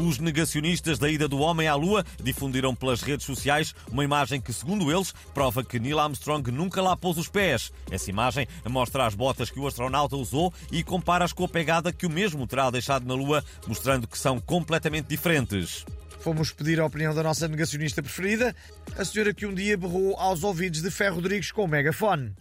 Os negacionistas da ida do homem à Lua difundiram pelas redes sociais uma imagem que, segundo eles, prova que Neil Armstrong nunca lá pôs os pés. Essa imagem mostra as botas que o astronauta usou e compara-as com a pegada que o mesmo terá deixado na Lua, mostrando que são completamente diferentes. Fomos pedir a opinião da nossa negacionista preferida, a senhora que um dia berrou aos ouvidos de Ferro Rodrigues com o megafone.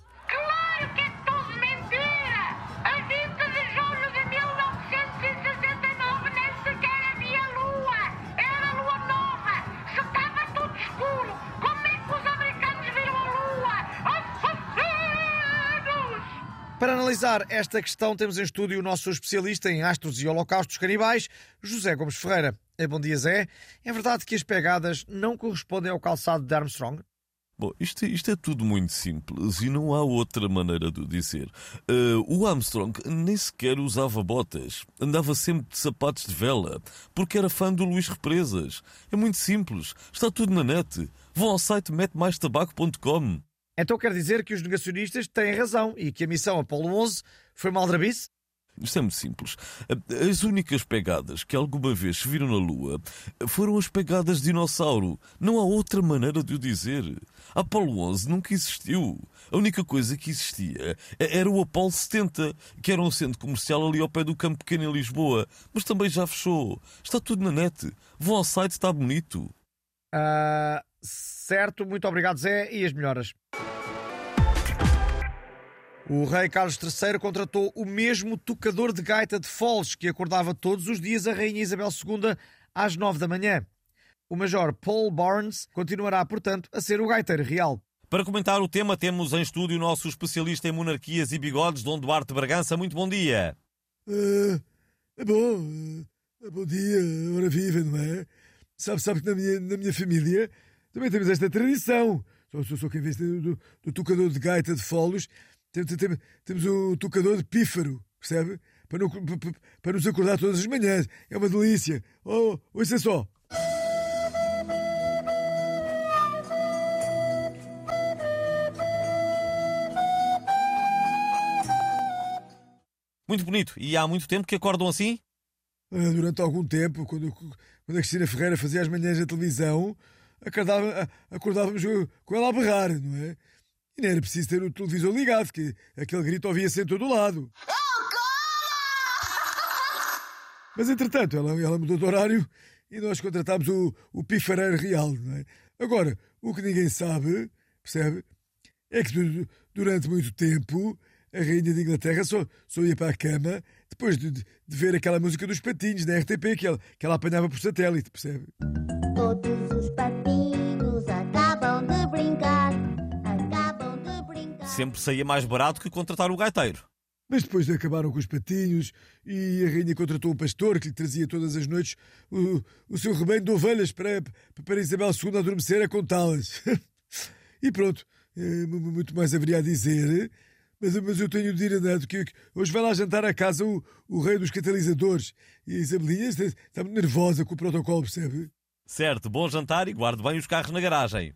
Para analisar esta questão, temos em estúdio o nosso especialista em astros e holocaustos canibais, José Gomes Ferreira. Eh, Bom dia, Zé. É verdade que as pegadas não correspondem ao calçado de Armstrong? Bom, isto, isto é tudo muito simples e não há outra maneira de o dizer. Uh, o Armstrong nem sequer usava botas. Andava sempre de sapatos de vela, porque era fã do Luís Represas. É muito simples. Está tudo na net. Vão ao site metemaistabacco.com. Então quer dizer que os negacionistas têm razão e que a missão Apolo 11 foi uma aldrabice? Isto é muito simples. As únicas pegadas que alguma vez se viram na Lua foram as pegadas de dinossauro. Não há outra maneira de o dizer. A Apolo 11 nunca existiu. A única coisa que existia era o Apolo 70, que era um centro comercial ali ao pé do Campo Pequeno em Lisboa. Mas também já fechou. Está tudo na net. Vão ao site, está bonito. Ah, certo, muito obrigado, Zé, e as melhoras. O rei Carlos III contratou o mesmo tocador de gaita de Foles que acordava todos os dias a rainha Isabel II às nove da manhã. O major Paul Barnes continuará, portanto, a ser o gaiteiro real. Para comentar o tema, temos em estúdio o nosso especialista em monarquias e bigodes, Dom Duarte Bragança. Muito bom dia. Ah, é bom. ah, bom dia, hora viva, não é? Sabe, sabe que na minha, na minha família também temos esta tradição. Só, só, só que em vez do, do, do tocador de gaita de folos, tem- tem- tem- temos o tocador de pífaro, percebe? Para, não- pa- pa- para nos acordar todas as manhãs. É uma delícia. Oh, ouça só. Muito bonito. E há muito tempo que acordam assim? Ah, Durante algum tempo, quando, quando a Cristina Ferreira fazia as manhãs na televisão, acordava- acordávamos com ela a berrar, não é? E nem era preciso ter o televisor ligado, que aquele grito ouvia-se em todo o lado. Mas entretanto, ela, ela mudou de horário e nós contratámos o, o pifareiro real, não é? Agora, o que ninguém sabe, percebe? É que du- durante muito tempo a Rainha de Inglaterra só, só ia para a cama depois de, de ver aquela música dos patinhos da RTP que ela, que ela apanhava por satélite, percebe? Sempre saía mais barato que contratar o gaiteiro. Mas depois acabaram com os patinhos e a rainha contratou um pastor que lhe trazia todas as noites o, o seu rebanho de ovelhas para, para Isabel II adormecer a contá-las. e pronto, eh, mu- mu- muito mais haveria a dizer. Mas, mas eu tenho de ir andando, que, que hoje vai lá jantar a casa o, o rei dos catalisadores. E a Isabelinha está, está muito nervosa com o protocolo, percebe? Certo, bom jantar e guarde bem os carros na garagem.